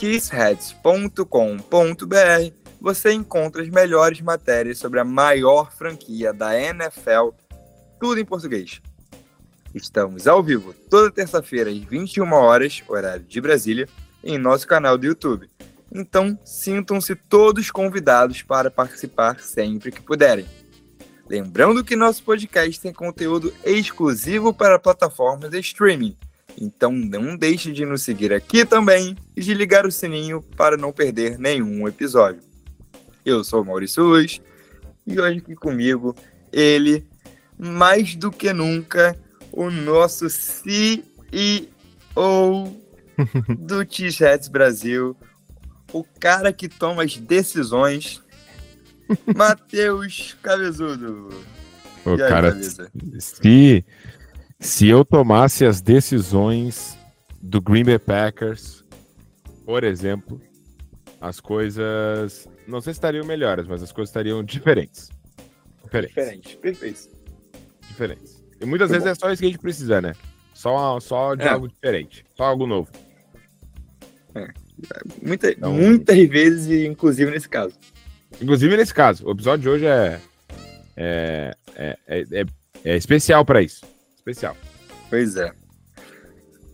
kissheads.com.br você encontra as melhores matérias sobre a maior franquia da NFL, tudo em português. Estamos ao vivo toda terça-feira às 21 horas, horário de Brasília, em nosso canal do YouTube. Então, sintam-se todos convidados para participar sempre que puderem. Lembrando que nosso podcast tem conteúdo exclusivo para plataformas de streaming então não deixe de nos seguir aqui também e de ligar o sininho para não perder nenhum episódio. Eu sou o Maurício Luz e hoje aqui comigo ele, mais do que nunca, o nosso CEO do T-Shirts Brasil, o cara que toma as decisões, Matheus Cabezudo. O aí, cara, se se eu tomasse as decisões do Green Bay Packers, por exemplo, as coisas não sei se estariam melhores, mas as coisas estariam diferentes. Diferentes. Diferente, perfeito. Diferentes. E muitas vezes bom. é só isso que a gente precisa, né? Só, só de é. algo diferente, só algo novo. É. Muita, então, muitas vezes, inclusive nesse caso. Inclusive nesse caso. O episódio de hoje é, é, é, é, é especial para isso especial. Pois é.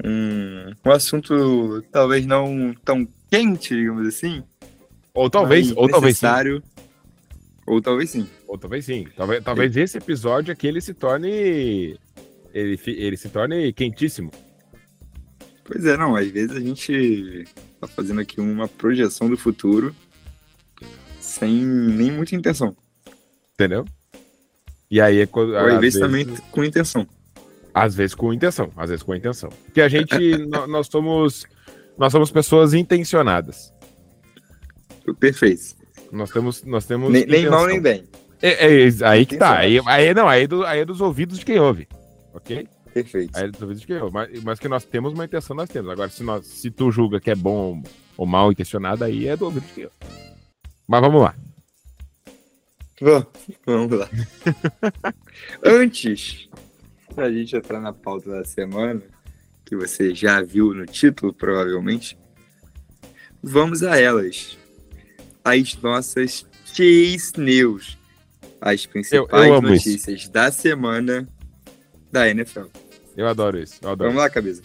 Um, um assunto talvez não tão quente, digamos assim. Ou talvez, ou talvez sim. Ou talvez sim. Ou talvez sim. Talvez, talvez esse episódio aqui ele se torne. Ele, ele se torne quentíssimo. Pois é, não. Às vezes a gente tá fazendo aqui uma projeção do futuro sem nem muita intenção. Entendeu? E aí é quando. Ou às, vezes, vezes também com intenção. Às vezes com intenção, às vezes com intenção. Porque a gente, nós somos, nós somos pessoas intencionadas. Perfeito. Nós temos, nós temos. Nem, nem mal nem bem. É, é, é aí que tá. Aí, aí não, aí é, do, aí é dos ouvidos de quem ouve, ok? Perfeito. Aí é dos ouvidos de quem ouve. Mas, mas que nós temos uma intenção, nós temos. Agora, se, nós, se tu julga que é bom ou mal intencionado, aí é do ouvido de quem ouve. Mas vamos lá. Vamos lá. Antes para a gente entrar na pauta da semana, que você já viu no título, provavelmente, vamos a elas. As nossas Chase News. As principais eu, eu notícias isso. da semana da NFL. Eu adoro isso. Eu adoro vamos lá, cabeça.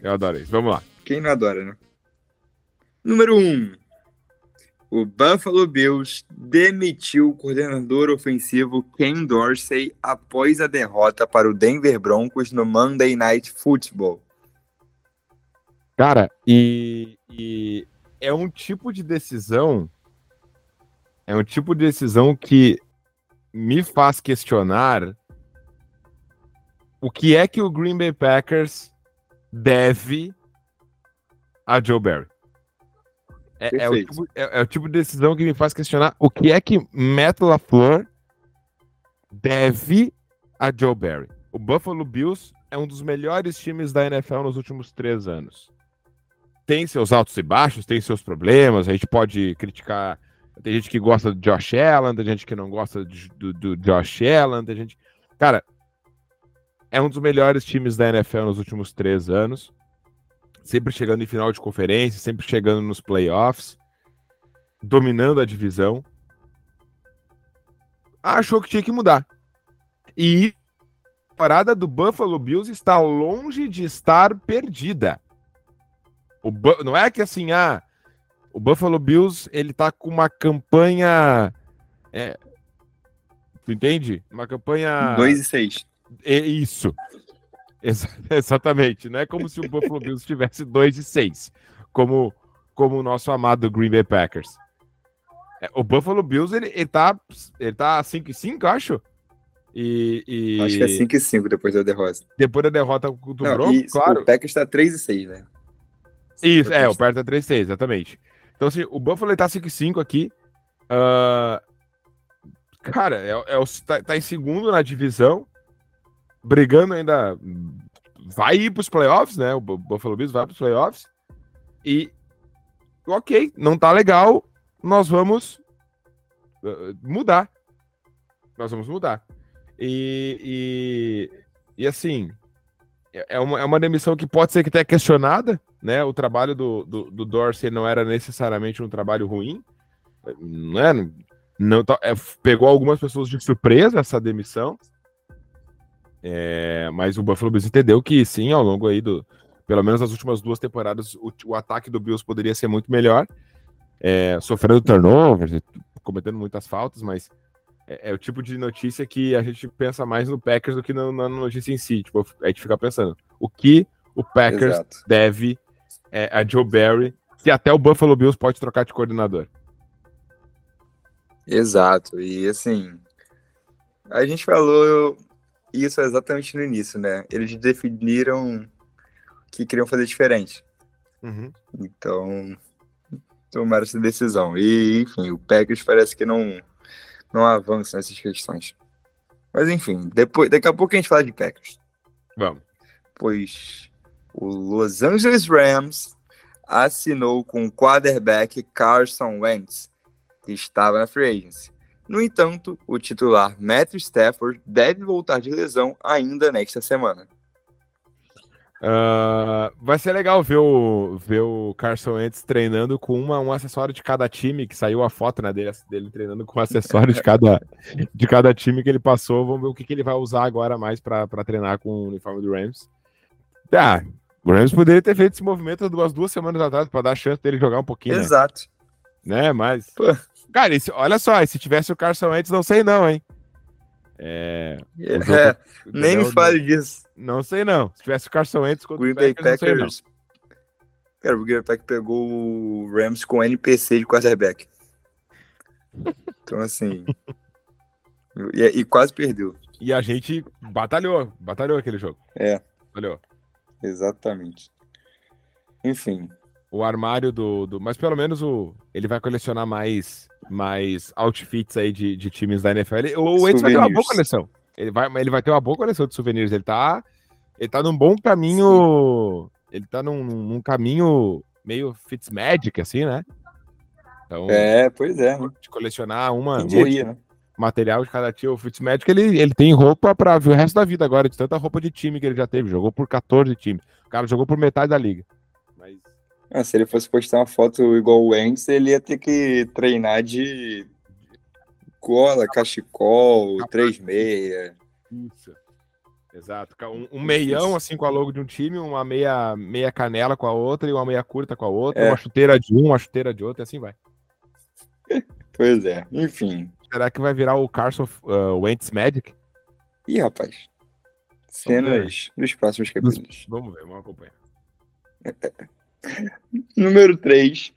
Eu adoro isso. Vamos lá. Quem não adora, né? Número 1. Um, o Buffalo Bills demitiu o coordenador ofensivo Ken Dorsey após a derrota para o Denver Broncos no Monday Night Football. Cara, e, e é um tipo de decisão. É um tipo de decisão que me faz questionar o que é que o Green Bay Packers deve a Joe Barry. É, é, o tipo, é, é, o tipo, de decisão que me faz questionar o que é que Matt LaFleur deve a Joe Barry. O Buffalo Bills é um dos melhores times da NFL nos últimos três anos. Tem seus altos e baixos, tem seus problemas, a gente pode criticar. Tem gente que gosta do Josh Allen, tem gente que não gosta do, do Josh Allen, tem gente. Cara, é um dos melhores times da NFL nos últimos três anos sempre chegando em final de conferência, sempre chegando nos playoffs, dominando a divisão. Achou que tinha que mudar. E a parada do Buffalo Bills está longe de estar perdida. O não é que assim, ah, o Buffalo Bills ele tá com uma campanha. É, tu entende? Uma campanha. 2 e 6. É isso. Ex exatamente. Não é como se o Buffalo Bills tivesse 2 e 6, como, como o nosso amado Green Bay Packers. É, o Buffalo Bills, ele, ele tá, ele tá 5 e 5, acho. E, e... Acho que é 5 e 5 depois da derrota. Depois da derrota do Não, Broncos, claro. O Packers tá 3 e 6, né? Isso, é, o perto é 3-6, exatamente. Então, assim, o Buffalo tá 5-5 aqui. Uh, cara, é, é o, tá, tá, em segundo na divisão, brigando ainda. Vai ir pros playoffs, né? O Buffalo Bills vai pros playoffs. E, ok, não tá legal, nós vamos uh, mudar. Nós vamos mudar. E, e, e assim, é, é uma, é uma demissão que pode ser que tenha questionada, né? O trabalho do, do, do Dorsey não era necessariamente um trabalho ruim, não é? Não, é, pegou algumas pessoas de surpresa essa demissão, é, mas o Buffalo Bills entendeu que sim, ao longo aí do, pelo menos nas últimas duas temporadas, o, o ataque do Bills poderia ser muito melhor, é, sofrendo turnovers, cometendo muitas faltas, mas é, é, o tipo de notícia que a gente pensa mais no Packers do que no, na notícia em si. Tipo, a gente fica pensando o que o Packers Exato. deve é, a Joe Barry, se até o Buffalo Bills pode trocar de coordenador. Exato. E assim, a gente falou isso exatamente no início, né? Eles definiram que queriam fazer diferente. Uhum. Então, tomaram essa decisão. E, enfim, o Packers parece que não não avança nessas questões. Mas enfim, depois, daqui a pouco a gente fala de Packers. Vamos. Pois o Los Angeles Rams assinou com o quarterback Carson Wentz, que estava na free agency. No entanto, o titular Matthew Stafford deve voltar de lesão ainda nesta semana. Uh, vai ser legal ver o, ver o Carson Wentz treinando com uma, um acessório de cada time, que saiu a foto né, dele, dele treinando com um acessório de cada, de cada time que ele passou. Vamos ver o que, que ele vai usar agora mais para treinar com o uniforme do Rams. Ah, o Rams poderia ter feito esse movimento duas, duas semanas atrás para dar a chance dele jogar um pouquinho. Né? Exato. Né, né mas. Pô. Cara, esse, olha só, se tivesse o Carson Wentz, não sei não, hein? É, é nem me fale disso. Não sei não. Se tivesse o Carson Wentz contra Green Bay Packers, Packers Cara, o Green Bay Packers pegou o Rams com NPC de quarterback. Então, assim... e, e, quase perdeu. E a gente batalhou. Batalhou aquele jogo. É. Batalhou. Exatamente. Enfim. O armário do, do... Mas pelo menos o... ele vai colecionar mais mais outfits aí de, de times da NFL. O Wentz vai ter uma boa coleção. Ele vai, ele vai ter uma boa coleção de souvenirs. Ele tá, ele tá num bom caminho. Sim. Ele tá num, num caminho meio Fitzmagic, assim, né? Então, é, pois é. Né? De colecionar uma. Diria, né? Material de cada time. O Fitzmagic, ele, ele tem roupa para ver o resto da vida agora, de tanta roupa de time que ele já teve. Jogou por 14 times. O cara jogou por metade da liga. Ah, se ele fosse postar uma foto igual o Wentz, ele ia ter que treinar de cola, cachecol, três meia. Isso. Exato. Um, um, meião assim com a logo de um time, uma meia, meia canela com a outra e uma meia curta com a outra, é. uma chuteira de um, uma chuteira de outro e assim vai. Pois é, enfim. Será que vai virar o Carson uh, Wentz Magic? Ih, rapaz. Cenas nos próximos capítulos. Vamos ver, vamos acompanhar. Número 3.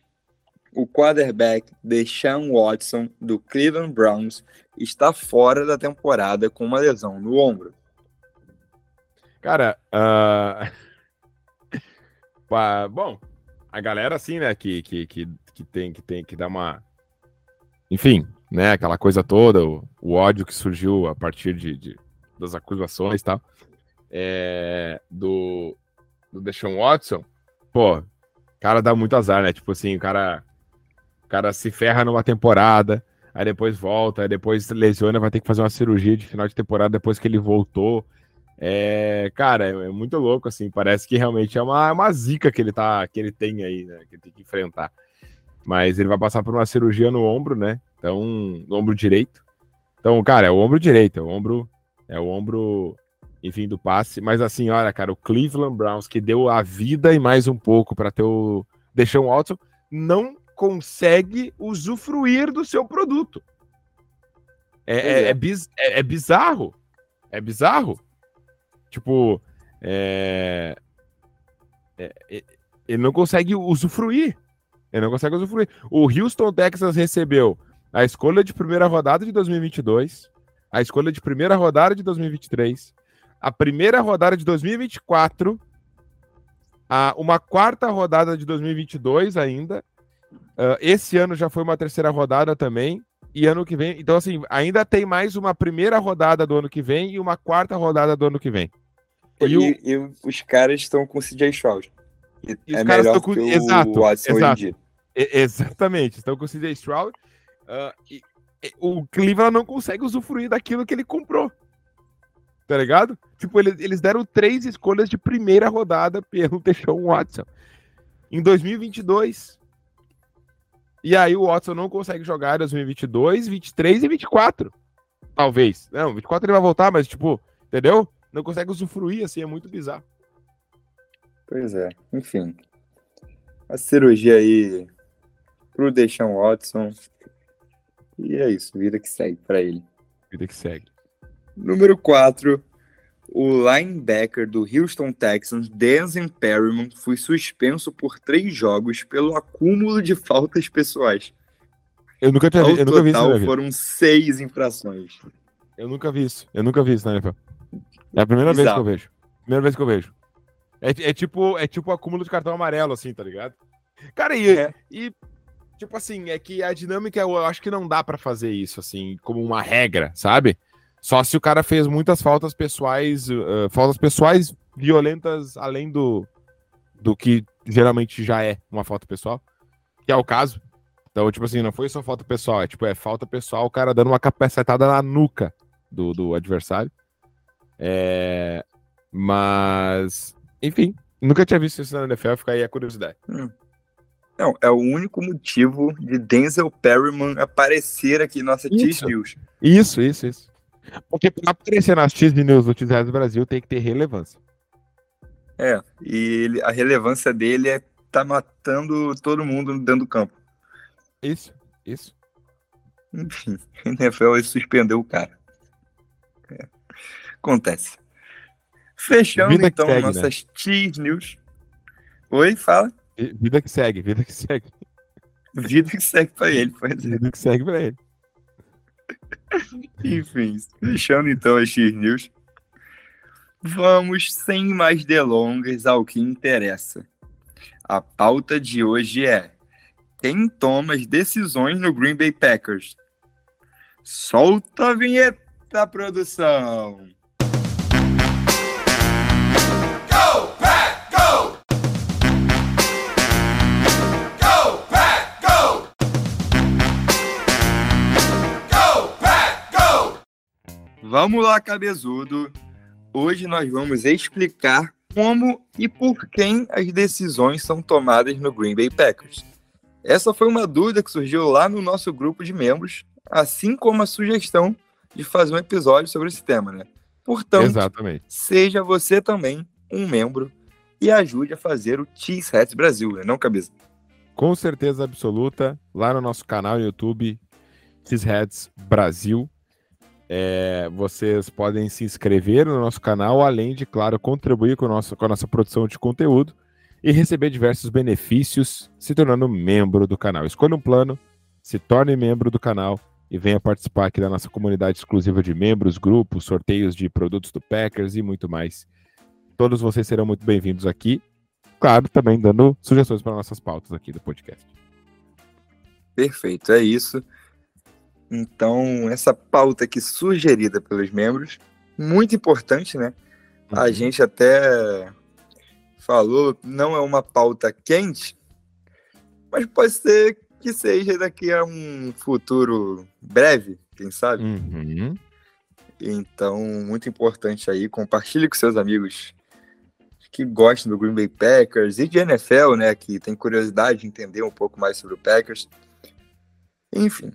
O quarterback Deshaun Watson, do Cleveland Browns, está fora da temporada com uma lesão no ombro. Cara, uh... bom, a galera assim, né, que, que, que, que, tem, que tem que dar uma. Enfim, né, aquela coisa toda, o, o ódio que surgiu a partir de, de das acusações e tal, é, do, do Deshaun Watson, pô, cara dá muito azar, né? Tipo assim, o cara, o cara se ferra numa temporada, aí depois volta, aí depois lesiona, vai ter que fazer uma cirurgia de final de temporada depois que ele voltou. É, cara, é, é muito louco, assim. Parece que realmente é uma, uma zica que ele tá, que ele tem aí, né? Que ele tem que enfrentar. Mas ele vai passar por uma cirurgia no ombro, né? Então, no ombro direito. Então, cara, é o ombro direito, é o ombro, é o ombro enfim, do passe. Mas assim, olha, cara, o Cleveland Browns, que deu a vida e mais um pouco para ter o Deshaun Watson, não consegue usufruir do seu produto. É, é, é. É, biz, é, é, bizarro. É bizarro. Tipo, é, é, ele não consegue usufruir. Ele não consegue usufruir. O Houston Texas recebeu a escolha de primeira rodada de 2022, a escolha de primeira rodada de 2023, a primeira rodada de 2024 a, uma quarta rodada de 2022 ainda. Uh, esse ano já foi uma terceira rodada também. E ano que vem. Então, assim, ainda tem mais uma primeira rodada do ano que vem e uma quarta rodada do ano que vem. E, e, o... e os caras estão com o CJ Stroud. E, e é melhor com... que o exato, Watson exato. exatamente, estão com o CJ Stroud. Uh, e, o Cleveland não consegue usufruir daquilo que ele comprou. Tá ligado? Tipo, eles, eles deram três escolhas de primeira rodada pelo Deshaun Watson. Em 2022. E aí o Watson não consegue jogar em 2022, 23 e 24. Talvez. Não, 24 ele vai voltar, mas tipo, entendeu? Não consegue usufruir, assim, é muito bizarro. Pois é, enfim. A cirurgia aí pro Deshaun Watson. E é isso, vida que segue para ele. Vida que segue. Número 4, o linebacker do Houston Texans, Denzel Perryman, foi suspenso por três jogos pelo acúmulo de faltas pessoais. Eu nunca tinha vi, eu nunca vi isso. foram seis infrações. Eu nunca vi isso. Eu nunca vi isso na NFL. É a primeira Exato. vez que eu vejo. Primeira vez que eu vejo. É, é tipo é tipo acúmulo de cartão amarelo, assim, tá ligado? Cara, e, é. e tipo assim, é que a dinâmica eu acho que não dá para fazer isso, assim, como uma regra, sabe? Só se o cara fez muitas faltas pessoais, uh, faltas pessoais violentas além do, do que geralmente já é uma falta pessoal, que é o caso. Então, tipo assim, não foi só falta pessoal, é tipo, é falta pessoal, o cara dando uma capacetada na nuca do, do adversário. É... Mas, enfim, nunca tinha visto isso na NFL, fica aí a curiosidade. Hum. Não, é o único motivo de Denzel Perryman aparecer aqui nossa News. Isso, isso, isso. Porque para aparecer nas X News do X Brasil tem que ter relevância. É, e ele, a relevância dele é tá matando todo mundo dentro do campo. Isso, isso. Enfim, a NFL suspendeu o cara. É. Acontece. Fechando vida então segue, nossas né? News. Oi, fala. Vida que segue, vida que segue. Vida que segue pra ele, pode dizer. Vida que segue pra ele. Enfim, fechando então as X-News. Vamos, sem mais delongas, ao que interessa. A pauta de hoje é quem toma as decisões no Green Bay Packers. Solta a vinheta, produção! Vamos lá, cabezudo. Hoje nós vamos explicar como e por quem as decisões são tomadas no Green Bay Packers. Essa foi uma dúvida que surgiu lá no nosso grupo de membros, assim como a sugestão de fazer um episódio sobre esse tema, né? Portanto, Exatamente. seja você também um membro e ajude a fazer o Cheese Hats Brasil, né? não, cabeça? Com certeza absoluta, lá no nosso canal no YouTube, Cheese Hats Brasil. É, vocês podem se inscrever no nosso canal, além de, claro, contribuir com, nosso, com a nossa produção de conteúdo e receber diversos benefícios se tornando membro do canal. Escolha um plano, se torne membro do canal e venha participar aqui da nossa comunidade exclusiva de membros, grupos, sorteios de produtos do Packers e muito mais. Todos vocês serão muito bem-vindos aqui. Claro, também dando sugestões para nossas pautas aqui do podcast. Perfeito, é isso. Então, essa pauta aqui sugerida pelos membros, muito importante, né? A uhum. gente até falou, não é uma pauta quente, mas pode ser que seja daqui a um futuro breve, quem sabe? Uhum. Então, muito importante aí, compartilhe com seus amigos que gostam do Green Bay Packers e de NFL, né, que tem curiosidade de entender um pouco mais sobre o Packers. Enfim,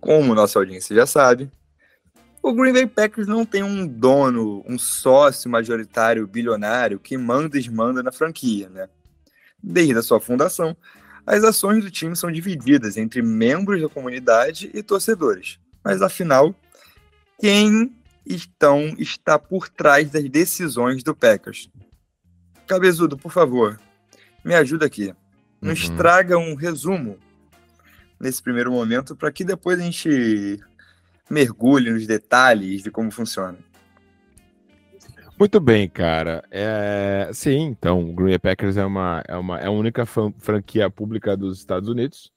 como nossa audiência já sabe, o Green Bay Packers não tem um dono, um sócio majoritário bilionário que manda e desmanda na franquia, né? Desde a sua fundação, as ações do time são divididas entre membros da comunidade e torcedores. Mas afinal, quem estão está por trás das decisões do Packers? Cabezudo, por favor, me ajuda aqui. Nos uhum. traga um resumo nesse primeiro momento, para que depois a gente mergulhe nos detalhes de como funciona. Muito bem, cara. É, sim, então, o Green Bay Packers é uma, é uma é a única franquia pública dos Estados Unidos.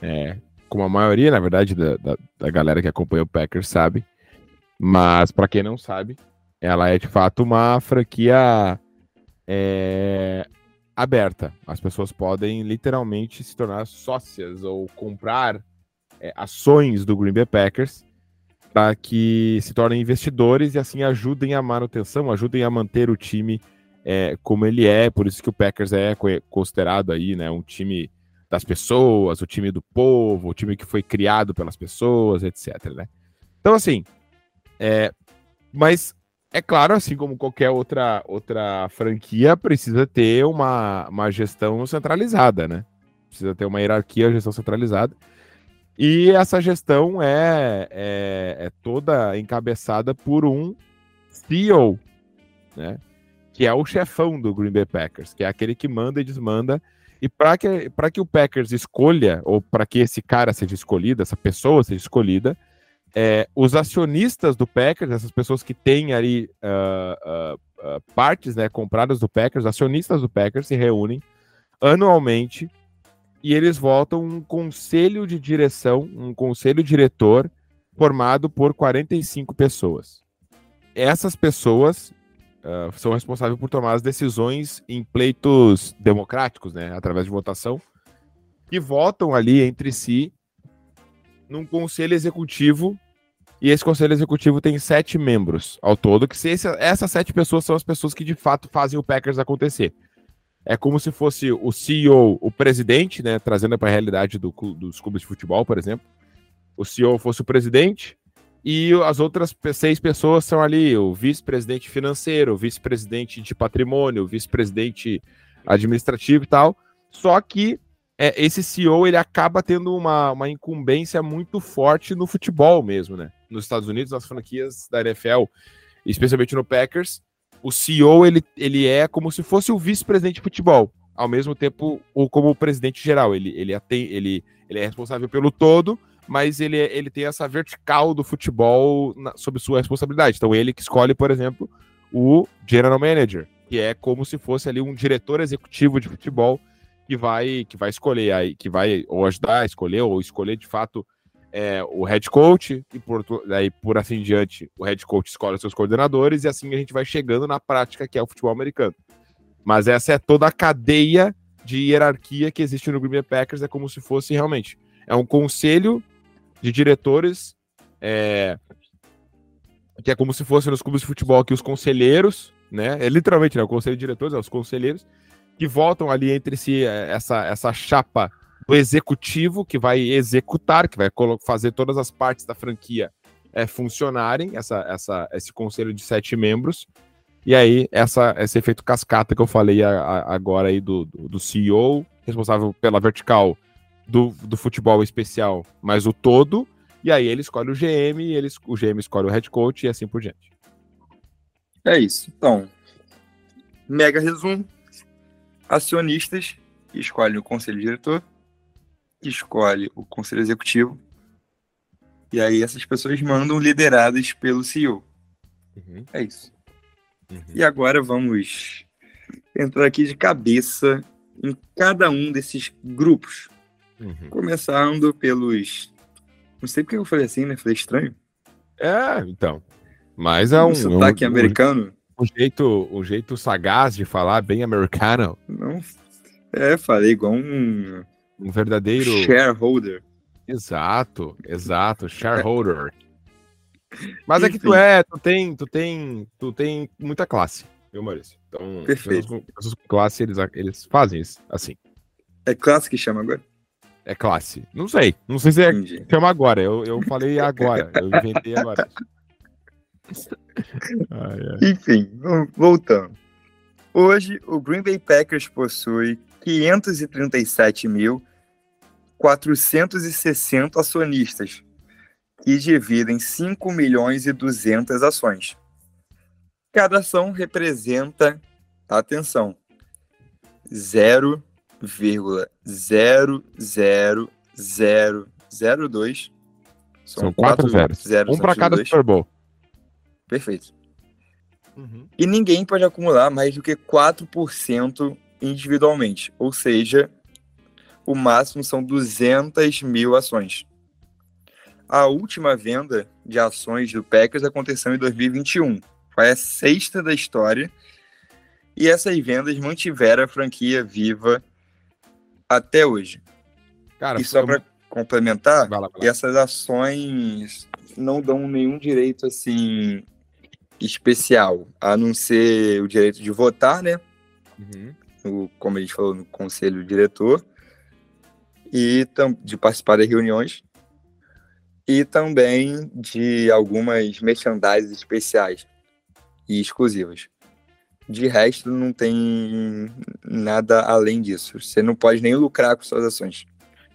É, como a maioria, na verdade, da, da, da galera que acompanha o Packers sabe. Mas, para quem não sabe, ela é de fato uma franquia é, aberta. As pessoas podem literalmente se tornar sócias ou comprar é, ações do Green Bay Packers para que se tornem investidores e assim ajudem a manutenção, ajudem a manter o time é, como ele é. Por isso que o Packers é considerado aí, né, um time das pessoas, o time do povo, o time que foi criado pelas pessoas, etc. Né? Então, assim, é, mas é claro, assim como qualquer outra, outra franquia, precisa ter uma, uma gestão centralizada, né? Precisa ter uma hierarquia, gestão centralizada. E essa gestão é, é, é toda encabeçada por um CEO, né? Que é o chefão do Green Bay Packers, que é aquele que manda e desmanda. E para que, que o Packers escolha, ou para que esse cara seja escolhido, essa pessoa seja escolhida, é, os acionistas do Packers, essas pessoas que têm ali uh, uh, uh, partes né, compradas do Packers, acionistas do Packers, se reúnem anualmente e eles votam um conselho de direção, um conselho diretor formado por 45 pessoas. Essas pessoas uh, são responsáveis por tomar as decisões em pleitos democráticos, né, através de votação, e votam ali entre si num conselho executivo. E esse conselho executivo tem sete membros ao todo, que se esse, essas sete pessoas são as pessoas que de fato fazem o Packers acontecer é como se fosse o CEO, o presidente, né, trazendo para a realidade do, dos clubes de futebol, por exemplo. O CEO fosse o presidente e as outras seis pessoas são ali o vice-presidente financeiro, o vice-presidente de patrimônio, o vice-presidente administrativo e tal. Só que é, esse CEO ele acaba tendo uma, uma incumbência muito forte no futebol mesmo, né? Nos Estados Unidos, nas franquias da NFL, especialmente no Packers, o CEO ele, ele é como se fosse o vice-presidente de futebol, ao mesmo tempo ou como o presidente geral. Ele, ele, atém, ele, ele é responsável pelo todo, mas ele, ele tem essa vertical do futebol na, sob sua responsabilidade. Então ele que escolhe, por exemplo, o general manager, que é como se fosse ali um diretor executivo de futebol que vai que vai escolher aí, que vai ou ajudar a escolher ou escolher de fato é, o head coach, e por, daí, por assim diante, o head coach escolhe seus coordenadores, e assim a gente vai chegando na prática que é o futebol americano. Mas essa é toda a cadeia de hierarquia que existe no Green Bay Packers, é como se fosse realmente é um conselho de diretores, é, que é como se fosse nos clubes de futebol que os conselheiros, né, é literalmente né, o conselho de diretores, é os conselheiros, que votam ali entre si é, essa, essa chapa do executivo que vai executar, que vai fazer todas as partes da franquia é, funcionarem, essa, essa, esse conselho de sete membros. E aí, essa, esse efeito cascata que eu falei a, a, agora aí do, do, do, CEO, responsável pela vertical do, do futebol especial, mas o todo. E aí ele escolhe o GM, ele, o GM escolhe o head coach e assim por diante. É isso. Então, mega resumo. Acionistas escolhem o conselho diretor, que escolhe o conselho executivo. E aí essas pessoas mandam lideradas pelo CEO. Uhum. É isso. Uhum. E agora vamos entrar aqui de cabeça em cada um desses grupos. Uhum. Começando pelos. Não sei porque eu falei assim, né? Falei estranho. É, então. Mas é um. um sotaque um, americano. Um jeito, um jeito sagaz de falar, bem americano. Não. É, falei igual um um verdadeiro. Shareholder. Exato, exato, shareholder. Mas é que tu é, tu tem, tu tem, tu tem muita classe, viu, Maurício? Então, Perfeito. Pessoas com, pessoas com classe, eles, eles fazem isso, assim. É classe que chama agora? É classe. Não sei. Não sei se é chama agora. Eu, eu falei agora. eu inventei agora. ai, ai. Enfim, voltando. Hoje, o Green Bay Packers possui 537.460 acionistas, que dividem 5 milhões e 200 ações. Cada ação representa, atenção, 0,00002. São, São quatro zeros. zeros. Um para cada Super Bowl. Perfeito. Uhum. E ninguém pode acumular mais do que 4% individualmente. Ou seja, o máximo são 200 mil ações. A última venda de ações do Packers aconteceu em 2021. Foi a sexta da história. E essas vendas mantiveram a franquia viva até hoje. Cara, e só para complementar, vai lá, vai lá. essas ações não dão nenhum direito assim especial, a não ser o direito de votar, né? Uhum. No, como a gente falou, no conselho diretor, e de participar das reuniões, e também de algumas merchandising especiais e exclusivas. De resto, não tem nada além disso. Você não pode nem lucrar com suas ações.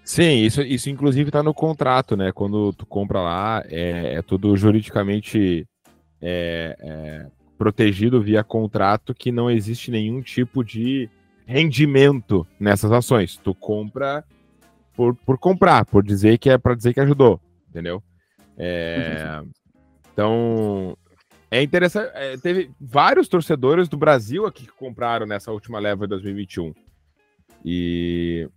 Sim, isso, isso inclusive está no contrato, né? Quando tu compra lá, é, é tudo juridicamente é, é, protegido via contrato que não existe nenhum tipo de rendimento nessas ações. Tu compra por, por comprar, por dizer que é para dizer que ajudou, entendeu? É, então, é interessante. É, teve vários torcedores do Brasil aqui que compraram nessa última leva de 2021. E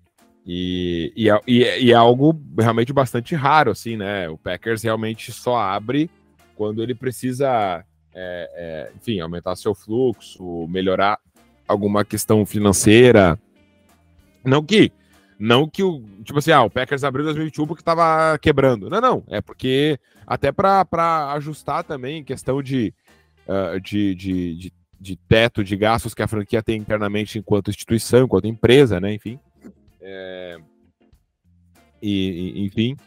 e, é, e, é, e, é algo realmente bastante raro, assim, né? O Packers realmente só abre quando ele precisa, é, é, enfim, aumentar seu fluxo, melhorar alguma questão financeira. Não que, não que o, tipo assim, ah, o Packers abriu em 2021 porque estava quebrando. Não, não, é porque até para ajustar também questão de, uh, de, de, de, de teto de gastos que a franquia tem internamente enquanto instituição, enquanto empresa, né? Enfim. É, e, enfim.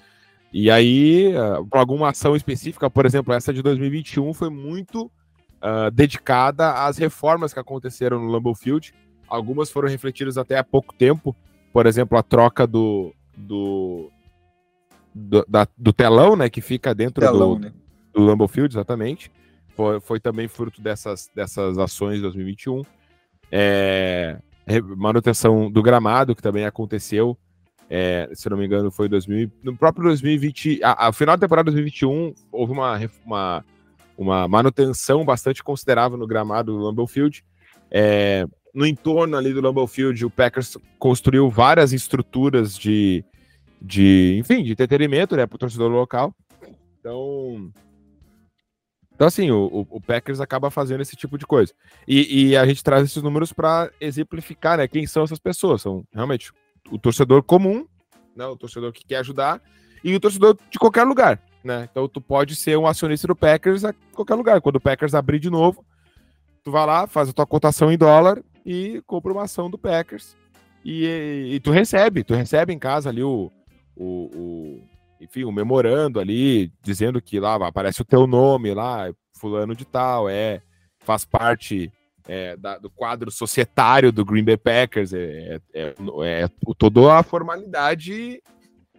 E aí, uh, por alguma ação específica, por exemplo, essa de 2021 foi muito uh, dedicada às reformas que aconteceram no Lambeau Field. Algumas foram refletidas até há pouco tempo. Por exemplo, a troca do, do, do, da, do telão, né, que fica dentro telão, do, né? do Lambeau Field, exatamente. Foi, foi também fruto dessas, dessas ações de 2021. É, manutenção do gramado, que também aconteceu, é, se não me engano, foi 2000, no próprio 2020, a, final da temporada 2021, houve uma, uma, uma manutenção bastante considerável no gramado do Lambeau Field. É, no entorno ali do Lambeau Field, o Packers construiu várias estruturas de, de enfim, de entretenimento, né, para o torcedor local. Então, então, assim, o, o, Packers acaba fazendo esse tipo de coisa. E, e a gente traz esses números para exemplificar, né? Quem são essas pessoas? São realmente o torcedor comum, né? O torcedor que quer ajudar, e o torcedor de qualquer lugar, né? Então, tu pode ser um acionista do Packers a qualquer lugar. Quando o Packers abrir de novo, tu vai lá, faz a tua cotação em dólar e compra uma ação do Packers. E, e, e tu recebe, tu recebe em casa ali o, o, o enfim, um memorando ali, dizendo que lá aparece o teu nome lá, fulano de tal, é, faz parte é, da, do quadro societário do Green Bay Packers, é, é, é, é toda a formalidade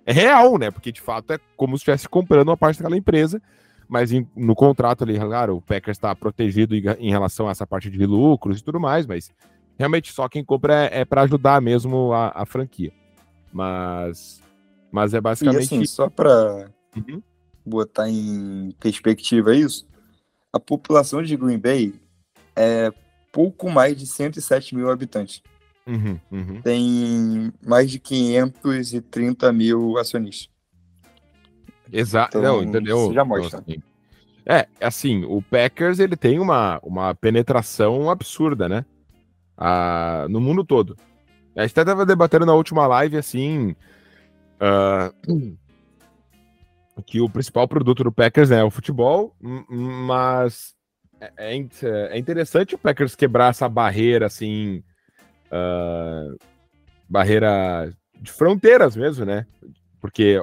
é real, né? Porque de fato é como se estivesse comprando uma parte daquela empresa, mas em, no contrato ali, claro, o Packers está protegido em, em, relação a essa parte de lucros e tudo mais, mas realmente só quem compra é, é para ajudar mesmo a, a franquia. Mas mas é basicamente. E assim, só para uhum. botar em perspectiva isso, a população de Green Bay é pouco mais de 107 mil habitantes. Uhum, uhum. Tem mais de 530 mil acionistas. Exato, então, entendeu? Isso já mostra. Então, assim, é, assim, o Packers ele tem uma, uma penetração absurda, né? Ah, no mundo todo. A gente até estava debatendo na última live, assim, Uh, que o principal produto do Packers é o futebol, mas é, é, é interessante o Packers quebrar essa barreira, assim, uh, barreira de fronteiras mesmo, né? Porque,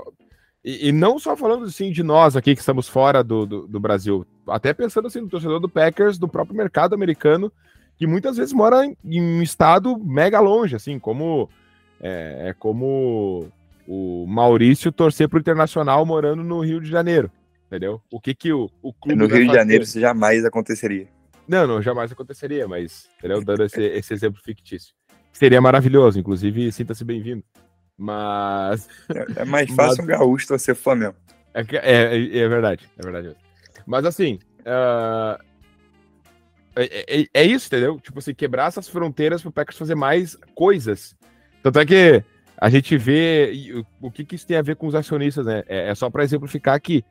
e, e, não só falando assim de nós aqui que estamos fora do, do, do, Brasil, até pensando assim no torcedor do Packers, do próprio mercado americano, que muitas vezes mora em, em um estado mega longe, assim, como é, é como o Maurício torcer pro Internacional morando no Rio de Janeiro, entendeu? O que que o, o clube No Rio de Janeiro isso jamais aconteceria. Não, não, jamais aconteceria, mas, entendeu? Dando esse, esse exemplo fictício. Seria maravilhoso, inclusive, sinta-se bem-vindo. Mas... É, é mais fácil mas... um gaúcho torcer Flamengo. É, é, é, verdade, é verdade. Mas assim, uh... é, é, é, isso, entendeu? Tipo assim, quebrar essas fronteiras pro Packers fazer mais coisas. Tanto é que a gente vê o, o que, que isso tem a ver com os acionistas, né? É, é só para exemplificar que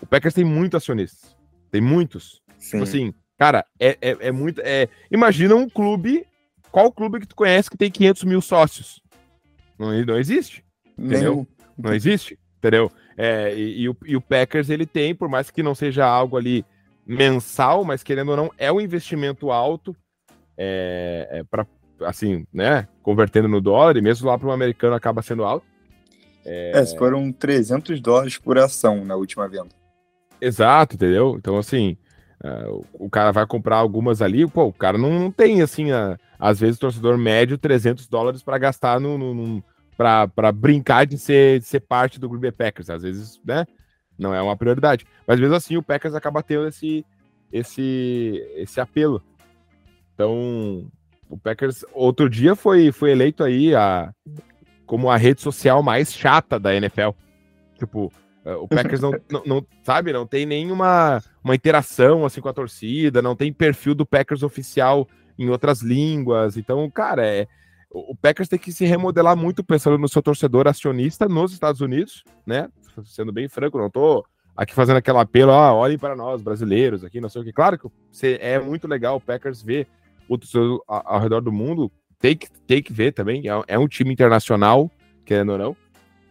o Packers tem muitos acionistas. Tem muitos. Tipo Sim. Tipo assim, cara, é, é, é muito. É, imagina um clube. Qual clube que tu conhece que tem 500 mil sócios? Não, não existe. Entendeu? Nenhum. Não existe. Entendeu? É, e, e, o, e o Packers ele tem, por mais que não seja algo ali mensal, mas querendo ou não, é um investimento alto é, é para assim, né? Convertendo no dólar, e mesmo lá para o americano acaba sendo alto. É... é, foram 300 dólares por ação na última venda. Exato, entendeu? Então, assim, uh, o cara vai comprar algumas ali, pô, o cara não, não tem, assim, uh, às vezes o torcedor médio 300 dólares para gastar no, no, no para brincar de ser, de ser parte do Green Packers. Às vezes, né? Não é uma prioridade. Mas mesmo assim, o Packers acaba tendo esse, esse, esse apelo. Então, o Packers outro dia foi, foi eleito aí a, como a rede social mais chata da NFL. Tipo, o Packers não, não, não, sabe, não tem nenhuma uma interação assim com a torcida, não tem perfil do Packers oficial em outras línguas. Então, cara, é, o Packers tem que se remodelar muito pensando no seu torcedor acionista nos Estados Unidos, né? Sendo bem franco, não tô aqui fazendo aquele apelo, ah, olhem para nós, brasileiros, aqui, não sei o que. Claro que é muito legal o Packers ver o torcedor ao redor do mundo, tem que, tem que ver também, é, é um time internacional, querendo ou não,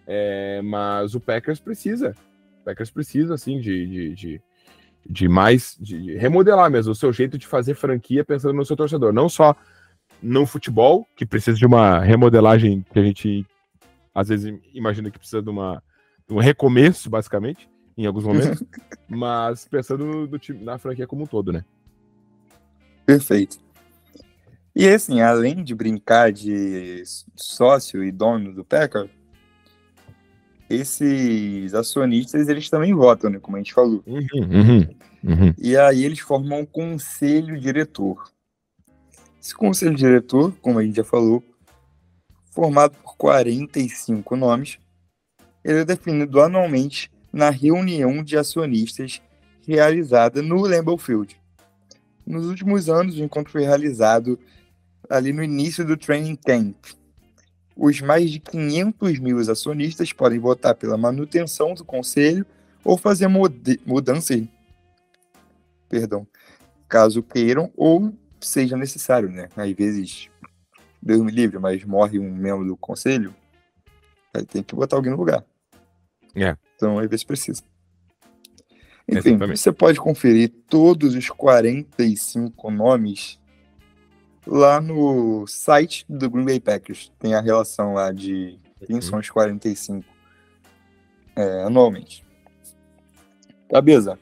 é, mas o Packers precisa, o Packers precisa, assim, de, de, de, de mais, de remodelar mesmo o seu jeito de fazer franquia pensando no seu torcedor, não só no futebol, que precisa de uma remodelagem que a gente às vezes imagina que precisa de, uma, de um recomeço, basicamente, em alguns momentos, mas pensando no, time, na franquia como um todo, né? Perfeito. E assim, além de brincar de sócio e dono do Packer, esses acionistas eles também votam, né? Como a gente falou. Uhum, uhum, uhum. E aí eles formam um conselho diretor. Esse conselho diretor, como a gente já falou, formado por 45 nomes, ele é definido anualmente na reunião de acionistas realizada no Lambeau Field. Nos últimos anos, o encontro foi realizado ali no início do training camp. Os mais de 500 mil acionistas podem votar pela manutenção do conselho ou fazer mudanças, perdão, caso queiram ou seja necessário, né? Às vezes, Deus me livre, mas morre um membro do conselho, aí tem que botar alguém no lugar. É. Então, às vezes precisa. Enfim, Exatamente. você pode conferir todos os 45 nomes lá no site do Green Bay Packers. Tem a relação lá de são os 45 é, anualmente. Cabeça.